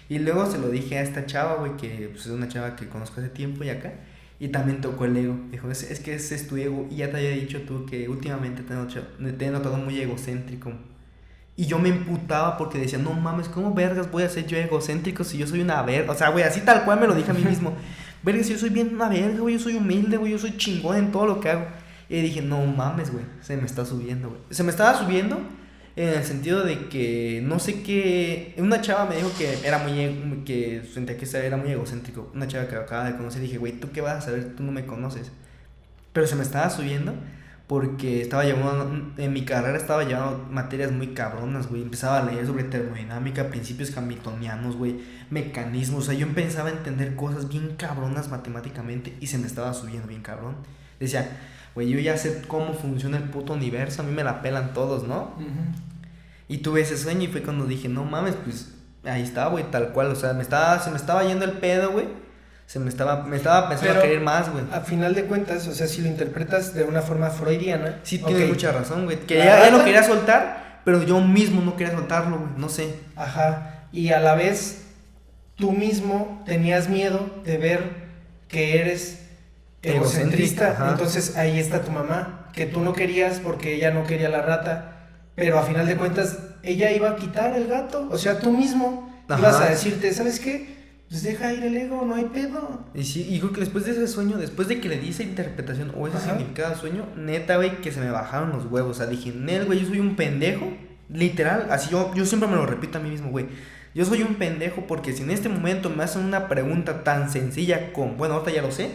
Y luego se lo dije a esta chava, güey, que pues, es una chava que conozco hace tiempo y acá. Y también tocó el ego. Dijo, es, es, que ese es tu ego. Y ya te había dicho tú que últimamente te he, notado, muy egocéntrico. Y yo me emputaba porque decía, no mames, ¿cómo vergas voy a ser yo egocéntrico si yo soy una verga? O sea, güey, así tal cual me lo dije a mí mismo. Vergas, yo soy bien una verga, güey, yo soy humilde, güey, yo soy chingón en todo lo que hago. Y dije, no mames, güey, se me está subiendo, güey. Se me estaba subiendo en el sentido de que no sé qué. Una chava me dijo que era muy. E, que sentía que era muy egocéntrico. Una chava que acaba de conocer. Dije, güey, ¿tú qué vas a saber? Tú no me conoces. Pero se me estaba subiendo porque estaba llevando. En mi carrera estaba llevando materias muy cabronas, güey. Empezaba a leer sobre termodinámica, principios hamiltonianos, güey. Mecanismos. O sea, yo empezaba a entender cosas bien cabronas matemáticamente y se me estaba subiendo bien cabrón. Decía güey, yo ya sé cómo funciona el puto universo, a mí me la pelan todos, ¿no? Y tuve ese sueño y fue cuando dije, no mames, pues ahí está, güey, tal cual, o sea, me estaba, se me estaba yendo el pedo, güey. Se me estaba, me estaba pensando a querer más, güey. A final de cuentas, o sea, si lo interpretas de una forma freudiana. Sí, tiene mucha razón, güey. Que ya, lo quería soltar, pero yo mismo no quería soltarlo, güey. No sé. Ajá. Y a la vez, tú mismo tenías miedo de ver que eres egocentrista. Entonces ahí está tu mamá, que tú no querías porque ella no quería la rata, pero a final de cuentas ella iba a quitar el gato. O sea, tú mismo ibas a decirte, ¿sabes qué? Pues deja ir el ego, no hay pedo. Y sí, y creo que después de ese sueño, después de que le di esa interpretación o ese significado al sueño, neta, güey, que se me bajaron los huevos. O sea, dije, Nel, güey, yo soy un pendejo. Literal, así yo, yo siempre me lo repito a mí mismo, güey. Yo soy un pendejo porque si en este momento me hacen una pregunta tan sencilla como, bueno, ahorita ya lo sé,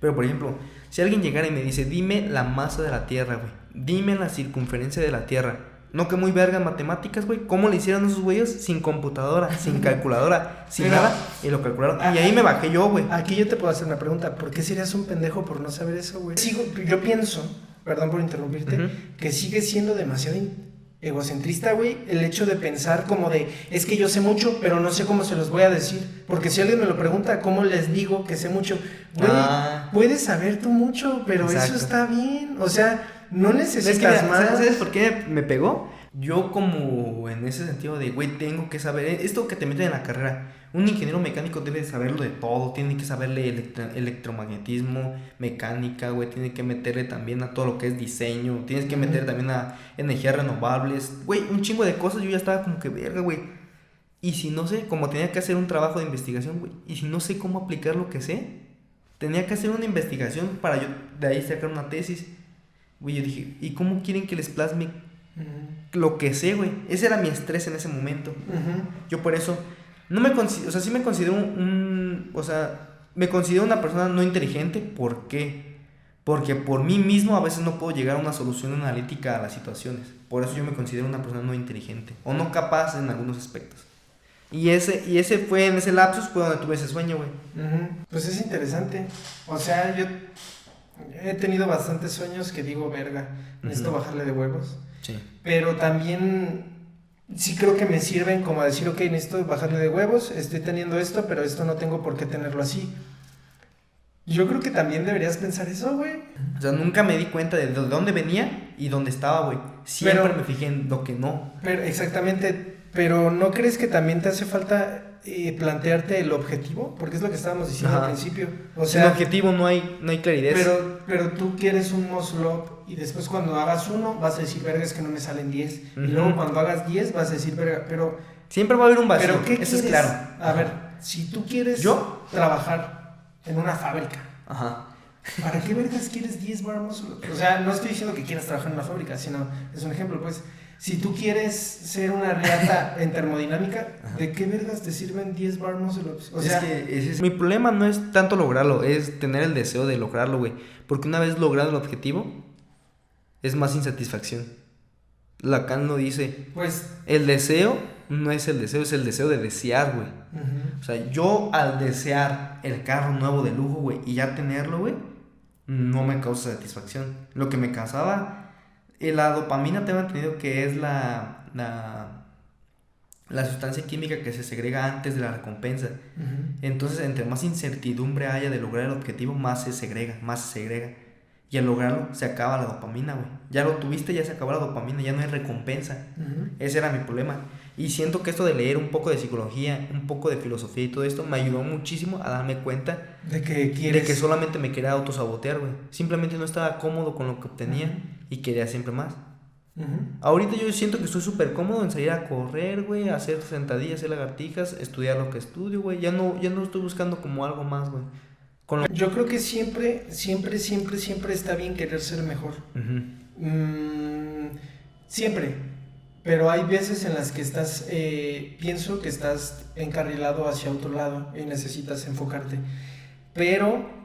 pero por ejemplo, si alguien llegara y me dice, dime la masa de la Tierra, güey. Dime la circunferencia de la Tierra. No que muy verga matemáticas, güey. ¿Cómo le hicieron esos güeyes? Sin computadora, sin calculadora, sin nada. Y lo calcularon. y ahí me bajé yo, güey. Aquí yo te puedo hacer una pregunta. ¿Por qué serías un pendejo por no saber eso, güey? yo pienso, perdón por interrumpirte, que sigue siendo demasiado egocentrista, güey, el hecho de pensar como de, es que yo sé mucho, pero no sé cómo se los voy a decir. Porque si alguien me lo pregunta, ¿cómo les digo que sé mucho? Güey, ah. puedes saber tú mucho, pero eso está bien. O sea, no necesitas más. ¿Sabes por qué me pegó? Yo como en ese sentido de, güey, tengo que saber, esto que te meten en la carrera, un ingeniero mecánico debe saberlo de todo, tiene que saberle electromagnetismo, mecánica, güey, tiene que meterle también a todo lo que es diseño, tienes que meterle también a energías renovables, güey, un chingo de cosas, yo ya estaba como que, verga, güey. Y si no sé, como tenía que hacer un trabajo de investigación, güey, y si no sé cómo aplicar lo que sé, tenía que hacer una investigación para yo de ahí sacar una tesis. Güey, yo dije, ¿y cómo quieren que les plasme lo que sé, güey. Ese era mi estrés en ese momento. Yo por eso, no me considero, o sea, sí me considero un, o sea, me considero una persona no inteligente. ¿Por qué? Porque por mí mismo a veces no puedo llegar a una solución analítica a las situaciones. Por eso yo me considero una persona no inteligente o no capaz en algunos aspectos. Y ese, y ese fue en ese lapsus fue donde tuve ese sueño, güey. Pues es interesante. O sea, yo he tenido bastantes sueños que digo, verga, necesito bajarle de huevos. Pero también sí creo que me sirven como a decir, ok, necesito bajarle de huevos, estoy teniendo esto, pero esto no tengo por qué tenerlo así. Yo creo que también deberías pensar eso, güey. O sea, nunca me di cuenta de dónde venía y dónde estaba, güey. Siempre me fijé en lo que no. Pero exactamente, Pero ¿no crees que también te hace falta eh, plantearte el objetivo? Porque es lo que estábamos diciendo Ajá. al principio. O Sin sea, objetivo no hay, no hay claridad. pero, pero tú quieres un muscle up y después cuando hagas uno vas a decir, verga, es que no me salen 10. Y Ujú. luego cuando hagas 10 vas a decir, verga, pero, Siempre va a haber un vacío. pero ¿qué Eso es quieres? claro. A ver, si tú quieres ¿Yo? trabajar en una fábrica, Ajá. ¿Para qué vergas quieres 10 bar muscle? O sea, no estoy diciendo que quieras trabajar en una fábrica, sino es un ejemplo, pues. Si tú quieres ser una riata en termodinámica, Ajá. ¿de qué vergas te sirven 10 bar muscle ups? O es sea, que ese es- mi problema no es tanto lograrlo, es tener el deseo de lograrlo, güey. Porque una vez logrado el objetivo, es más insatisfacción. Lacan lo dice, pues. el deseo no es el deseo, es el deseo de desear, güey. ujú. O sea, yo al desear el carro nuevo de lujo, güey, y ya tenerlo, güey, no me causa satisfacción. Lo que me causaba, eh, la dopamina tengo entendido que es la, la, la sustancia química que se segrega antes de la recompensa. Entonces, entre más incertidumbre haya de lograr el objetivo, más se segrega, más se segrega. Y al lograrlo, se acaba la dopamina, güey. Ya lo tuviste, ya se acabó la dopamina, ya no hay recompensa. Ese era mi problema. Y siento que esto de leer un poco de psicología, un poco de filosofía y todo esto me ayudó muchísimo a darme cuenta De que quieres. de que solamente me quería autosabotear, güey. Simplemente no estaba cómodo con lo que obtenía. Y quería siempre más. Ujú. Ahorita yo siento que estoy súper cómodo en salir a correr, güey, hacer sentadillas, hacer lagartijas, estudiar lo que estudio, güey. Ya no, ya no estoy buscando como algo más, güey. Con lo... Yo creo que siempre, siempre, siempre, siempre está bien querer ser mejor. Ujú. Mm, siempre. Pero hay veces en las que estás, eh, pienso que estás encarrilado hacia otro lado y necesitas enfocarte. Pero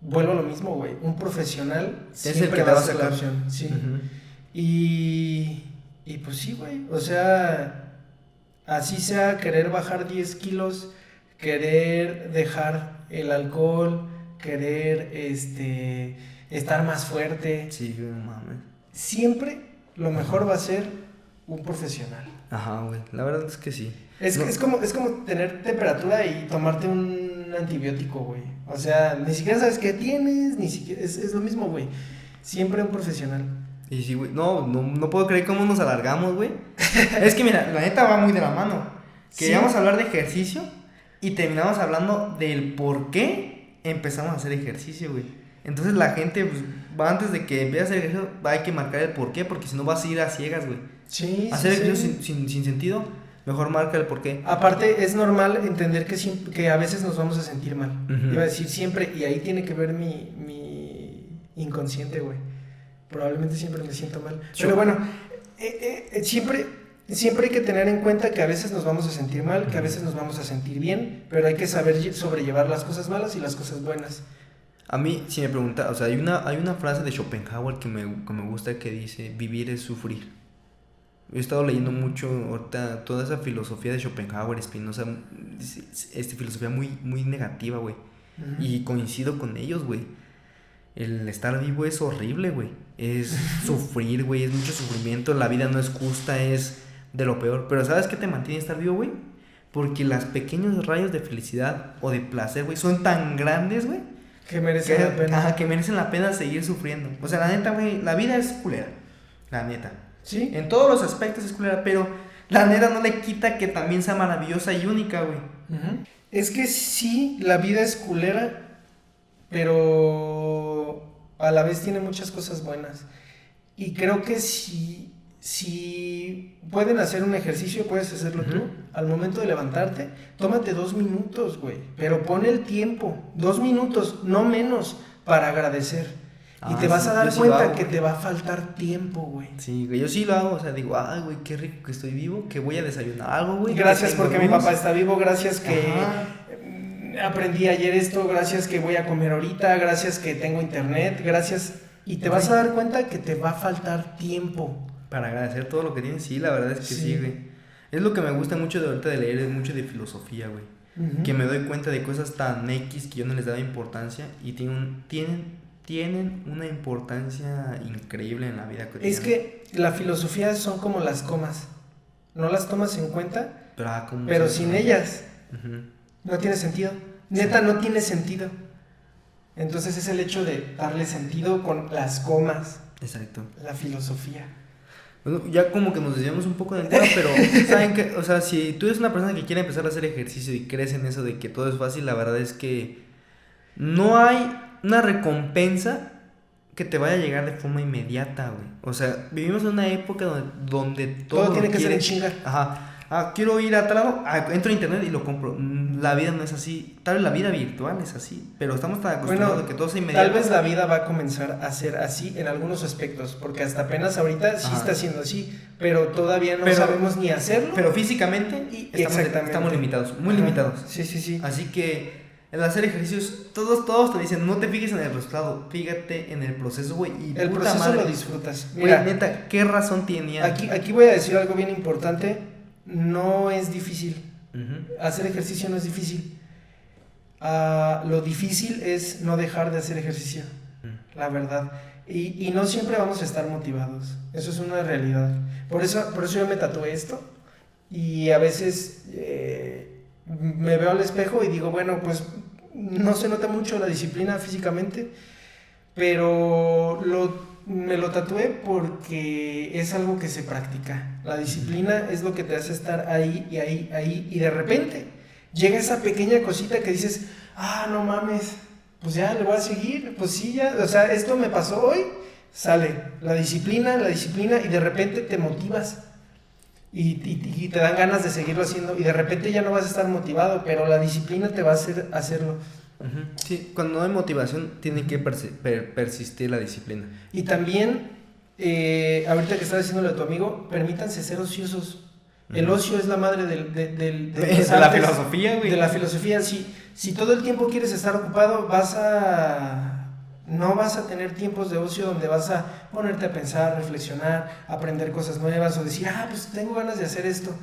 vuelvo a lo mismo, güey. Un profesional Es el siempre que te va a la sacar. opción. Sí. Y, y pues sí, güey. O sea, así sea querer bajar 10 kilos, querer dejar el alcohol, querer este, estar más fuerte. Sí, güey, mames. Siempre lo mejor va a ser un profesional. Ajá, güey. La verdad es que sí. Es, No. es, como, es como tener temperatura y tomarte un antibiótico, güey. O sea, ni siquiera sabes qué tienes, ni siquiera. Es, es lo mismo, güey. Siempre un profesional. Y sí, güey. No, no, no puedo creer cómo nos alargamos, güey. es que mira, la neta va muy de la mano. Queríamos Sí. hablar de ejercicio y terminamos hablando del por qué empezamos a hacer ejercicio, güey. Entonces la gente, pues, va antes de que empiece a hacer ejercicio, hay que marcar el por qué, porque si no vas a ir a ciegas, güey. Sí, Hacer sí, ejercicio sí. sin, sin, sin sentido, mejor marca el por qué. Aparte, es normal entender que, que a veces nos vamos a sentir mal. Iba a decir siempre, y ahí tiene que ver mi, mi inconsciente, güey. Probablemente siempre me siento mal. Sí. Pero bueno, eh, eh, siempre, siempre hay que tener en cuenta que a veces nos vamos a sentir mal, que a veces nos vamos a sentir bien, pero hay que saber lle- sobrellevar las cosas malas y las cosas buenas. A mí, si me pregunta, o sea, hay una, hay una frase de Schopenhauer que me, que me gusta que dice, vivir es sufrir. He estado leyendo mucho ahorita toda esa filosofía de Schopenhauer, Spinoza, este, filosofía muy, muy negativa, güey. Ujú. Y coincido con ellos, güey. El estar vivo es horrible, güey. Es sufrir, güey. Es mucho sufrimiento. La vida no es justa, es de lo peor. Pero ¿sabes qué te mantiene estar vivo, güey? Porque los pequeños rayos de felicidad o de placer, güey, son tan grandes, güey. que merece Que, la pena. ajá, que merecen la pena seguir sufriendo. O sea, la neta, güey, la vida es culera. La neta. Sí, En todos los aspectos es culera, pero la neta no le quita que también sea maravillosa y única, güey. Ujú. Es que sí, la vida es culera, pero a la vez tiene muchas cosas buenas. Y creo que si, si pueden hacer un ejercicio, puedes hacerlo tú. Ujú. Al momento de levantarte, tómate dos minutos, güey. Pero pon el tiempo, dos minutos, no menos, para agradecer. Y Ah, te vas a dar sí cuenta hago, que güey. te va a faltar tiempo, güey. Sí, güey, yo sí lo hago, o sea, digo, ay, güey, qué rico que estoy vivo, que voy a desayunar algo, güey. Gracias porque mi papá está vivo, gracias que Ajá. mm, aprendí ayer esto, gracias que voy a comer ahorita, gracias que tengo internet, gracias. Y te vas a dar cuenta que te va a faltar tiempo. Para agradecer todo lo que tienes, sí, la verdad es que sí, Sí. güey. Es lo que me gusta mucho de ahorita de leer, es mucho de filosofía, güey. Que me doy cuenta de cosas tan X que yo no les daba importancia y tienen, tienen una importancia increíble en la vida cotidiana. Es que la filosofía son como las comas. No las tomas en cuenta, Pero, ah, ¿cómo pero sin ellas Ujú. no tiene sentido. Neta, no tiene sentido. Entonces es el hecho de darle sentido con las comas, Exacto. la filosofía. Bueno, ya como que nos desviamos un poco del tema, pero saben que, o sea, si tú eres una persona que quiere empezar a hacer ejercicio y crees en eso de que todo es fácil, la verdad es que no hay una recompensa que te vaya a llegar de forma inmediata, güey. O sea, vivimos en una época donde, donde todo, Todo tiene que ser en chinga. Ajá. Ah, quiero ir a tal lado, ah, entro a internet y lo compro. Mm, La vida no es así. Tal vez la vida virtual es así, pero estamos tan acostumbrados Bueno, a que todo sea inmediato. Tal vez la vida va a comenzar a ser así en algunos aspectos, porque hasta apenas ahorita sí Ajá. está siendo así, pero todavía no Pero- sabemos ni hacerlo. Pero físicamente Y- estamos, estamos limitados, muy Ajá. limitados. Sí, sí, sí. Así que el hacer ejercicios, todos, todos te dicen, no te fijes en el resultado, fíjate en el proceso, güey. Y El puta proceso madre, lo disfrutas. Güey, Mira, neta, ¿qué razón tenía? aquí, aquí voy a decir algo bien importante. No es difícil. Ujú. Hacer ejercicio no es difícil. Ah, lo difícil es no dejar de hacer ejercicio, Mm. la verdad. Y, y no siempre vamos a estar motivados. Eso es una realidad. Por eso, por eso yo me tatué esto. Y a veces eh, me veo al espejo y digo, bueno, pues no se nota mucho la disciplina físicamente, pero lo, me lo tatué porque es algo que se practica. La disciplina es lo que te hace estar ahí y ahí, ahí, y de repente llega esa pequeña cosita que dices, ah, no mames, pues ya le voy a seguir, pues sí, ya, o sea, esto me pasó hoy, sale la disciplina, la disciplina, y de repente te motivas. Y, y- y te dan ganas de seguirlo haciendo y de repente ya no vas a estar motivado, pero la disciplina te va a hacer hacerlo. Sí, cuando no hay motivación, tiene que persi- per- persistir la disciplina. Y también, eh, ahorita que estás diciéndole a tu amigo, permítanse ser ociosos. El ocio es la madre del, de, del- de De las la filosofía, güey. De la filosofía, si, si todo el tiempo quieres estar ocupado, vas a... No vas a tener tiempos de ocio donde vas a ponerte a pensar, reflexionar, aprender cosas nuevas o decir, ah, pues tengo ganas de hacer esto.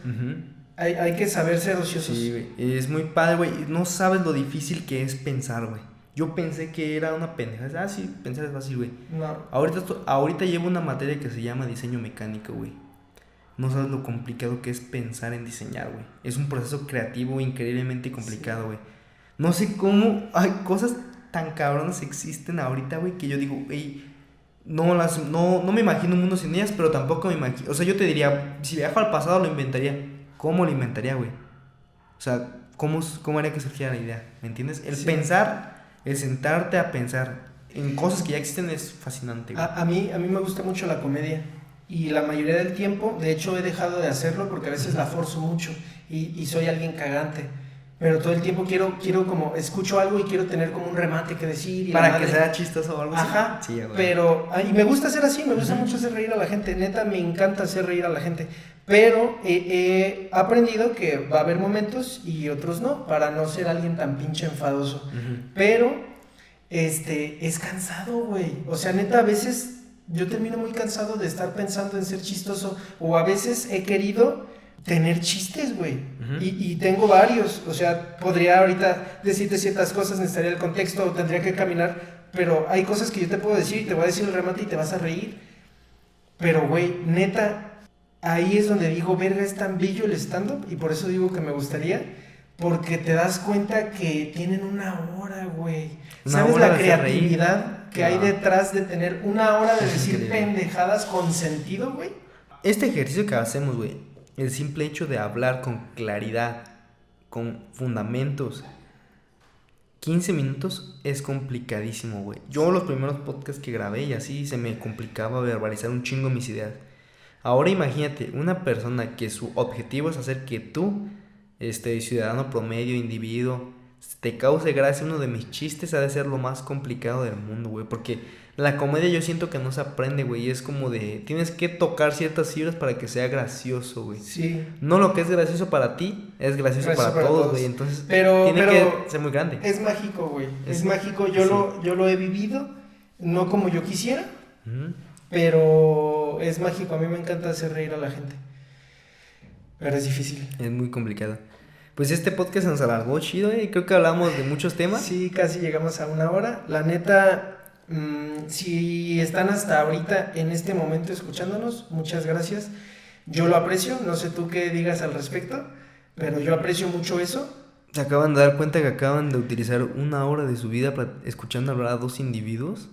Hay, hay que saber ser ociosos. Sí, güey. Es muy padre, güey. No sabes lo difícil que es pensar, güey. Yo pensé que era una pendeja. Ah, sí, pensar es fácil, güey. No. Ahorita, ahorita llevo una materia que se llama diseño mecánico, güey. No sabes lo complicado que es pensar en diseñar, güey. Es un proceso creativo increíblemente complicado, güey. No sé cómo hay cosas tan cabronas existen ahorita, güey, que yo digo, güey, no las no, no me imagino un mundo sin ellas, pero tampoco me imagino, o sea, yo te diría, si viajo al pasado lo inventaría. ¿Cómo lo inventaría, güey? O sea, ¿cómo, cómo haría que surgiera la idea? ¿Me entiendes? El Sí. pensar, el sentarte a pensar en cosas que ya existen es fascinante, güey. A, a mí, a mí me gusta mucho la comedia y la mayoría del tiempo, de hecho he dejado de hacerlo porque a veces la forzo mucho y, y soy alguien cagante. Pero todo el tiempo quiero, quiero como, escucho algo y quiero tener como un remate que decir. y Para que sea chistoso o algo así. Ajá, Sí, güey. pero ay, y me gusta hacer así, me gusta mucho hacer reír a la gente, neta me encanta hacer reír a la gente, pero he- he aprendido que va a haber momentos y otros no, para no ser alguien tan pinche enfadoso. Ujú. Pero, este, es cansado, güey. O sea, neta, a veces yo termino muy cansado de estar pensando en ser chistoso. O a veces he querido tener chistes, güey. Y, y tengo varios. O sea, podría ahorita decirte ciertas cosas, necesitaría el contexto, o tendría que caminar. Pero hay cosas que yo te puedo decir, te voy a decir el remate y te vas a reír. Pero, güey, neta, ahí es donde digo, verga, es tan bello el stand-up. Y por eso digo que me gustaría. Porque te das cuenta que tienen una hora, güey. ¿Sabes hora la creatividad que No. hay detrás de tener una hora de decir pendejadas con sentido, güey? Este ejercicio que hacemos, güey, el simple hecho de hablar con claridad, con fundamentos, 15 minutos es complicadísimo, güey. Yo los primeros podcasts que grabé y así se me complicaba verbalizar un chingo mis ideas. Ahora imagínate, una persona que su objetivo es hacer que tú, este ciudadano promedio, individuo, te cause gracia uno de mis chistes, ha de ser lo más complicado del mundo, güey. Porque la comedia yo siento que no se aprende, güey. Es como de, tienes que tocar ciertas fibras para que sea gracioso, güey. Sí. No lo que es gracioso para ti, es gracioso Gracioso para, para todos, güey. Entonces, Pero- tiene pero- que ser muy grande. Es mágico, güey. Es, Es- mágico. Yo, sí. lo, yo lo he vivido, no como yo quisiera, pero es mágico. A mí me encanta hacer reír a la gente. Pero es difícil. Es muy complicado. Pues este podcast nos alargó chido, eh. Creo que hablamos de muchos temas. Sí, casi llegamos a una hora. La neta, mm, si están hasta ahorita en este momento escuchándonos, muchas gracias. Yo lo aprecio, no sé tú qué digas al respecto, pero yo aprecio mucho eso. Se acaban de dar cuenta que acaban de utilizar una hora de su vida para- escuchando hablar a dos individuos.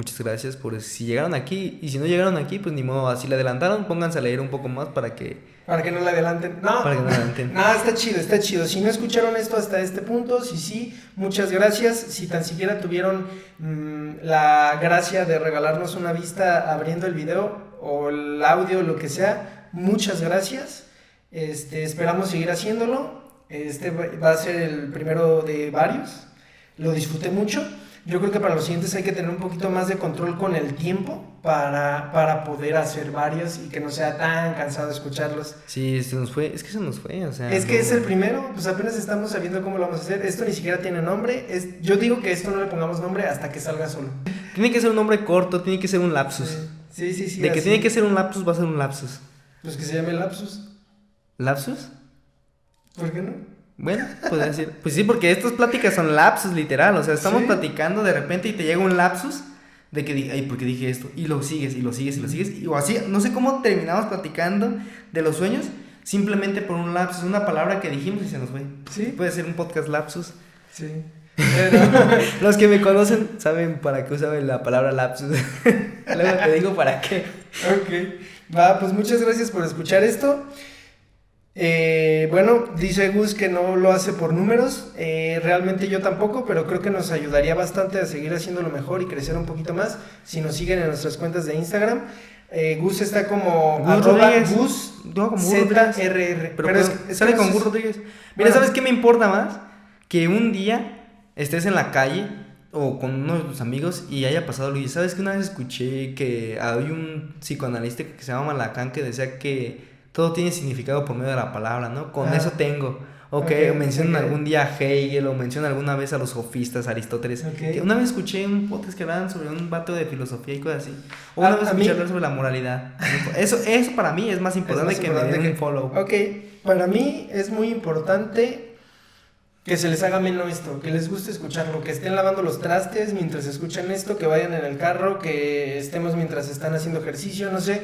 Muchas gracias por si llegaron aquí y si no llegaron aquí, pues ni modo, así le adelantaron, pónganse a leer un poco más para que Para que no le adelanten. No, para que no adelanten. no, está chido, está chido. Si no escucharon esto hasta este punto, sí, sí, muchas gracias. Si tan siquiera tuvieron mm, la gracia de regalarnos una vista abriendo el video o el audio, lo que sea, muchas gracias. Este, esperamos seguir haciéndolo. Este va va a ser el primero de varios. Lo disfruté mucho. Yo creo que para los siguientes hay que tener un poquito más de control con el tiempo para, para poder hacer varios y que no sea tan cansado escucharlos. Sí, se nos fue, es que se nos fue, o sea. Es que no- es el primero, pues apenas estamos sabiendo cómo lo vamos a hacer. Esto ni siquiera tiene nombre. Es, yo digo que esto no le pongamos nombre hasta que salga solo. Tiene que ser un nombre corto, tiene que ser un lapsus. Sí, sí, sí. de que tiene que ser un lapsus, va a ser un lapsus. Pues que se llame lapsus. ¿Lapsus? ¿Por qué no? Bueno, podría decir. Pues sí, porque estas pláticas son lapsus, literal. O sea, estamos Sí. platicando de repente y te llega un lapsus de que, di- ay, ¿por qué dije esto? Y lo sigues, y lo sigues, y lo sigues. Y, o así, no sé cómo terminamos platicando de los sueños, simplemente por un lapsus, una palabra que dijimos y se nos fue. Sí. Puede ser un podcast lapsus. Sí. Pero, Los que me conocen saben para qué usaba la palabra lapsus. Luego te digo para qué. ok. Va, pues muchas gracias por escuchar esto. Eh, bueno, dice Gus que no lo hace por números. Eh, realmente yo tampoco, pero creo que nos ayudaría bastante a seguir haciéndolo mejor y crecer un poquito más si nos siguen en nuestras cuentas de Instagram. Eh, Gus está como Gus arroba. Gus No, como. ZRR. Pero, es- pues, es sale con Gus Rodríguez. Mira, Bueno. ¿sabes qué me importa más? Que un día estés en la calle o con uno de tus amigos y haya pasado. Y sabes que una vez escuché que hay un psicoanalista que se llama Lacan que decía que todo tiene significado por medio de la palabra, ¿no? Con Ah. eso tengo. Ok, que mencionan ok. algún día a Hegel o mencionan alguna vez a los sofistas, Aristóteles. Ok. Que una vez escuché un podcast que hablaban sobre un vato de filosofía y cosas así. O A- una vez a escuché hablar sobre la moralidad. Eso, eso para mí es más importante más que importante me den que- un follow. Ok, para mí es muy importante que se les haga menos esto, que les guste escucharlo, que estén lavando los trastes mientras escuchan esto, que vayan en el carro, que estemos mientras están haciendo ejercicio, no sé.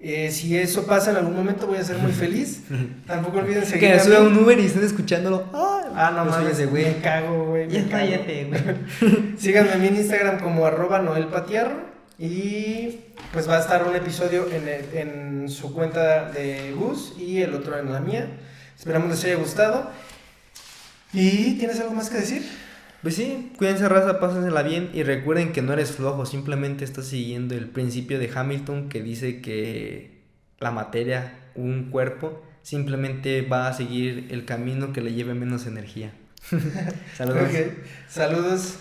Eh, si eso pasa en algún momento voy a ser muy feliz. Tampoco olviden seguir Que suba un Uber y estén escuchándolo. Ah, no mames, güey. me cago, güey. Ya cállate, güey. Síganme en mi Instagram como arroba noelpatierro y pues va a estar un episodio en, el- en su cuenta de Gus y el otro en la mía. Esperamos les haya gustado. ¿Y tienes algo más que decir? Pues sí, cuídense raza, pásensela bien y recuerden que no eres flojo, simplemente estás siguiendo el principio de Hamilton que dice que la materia, un cuerpo, simplemente va a seguir el camino que le lleve menos energía. Saludos. Saludos.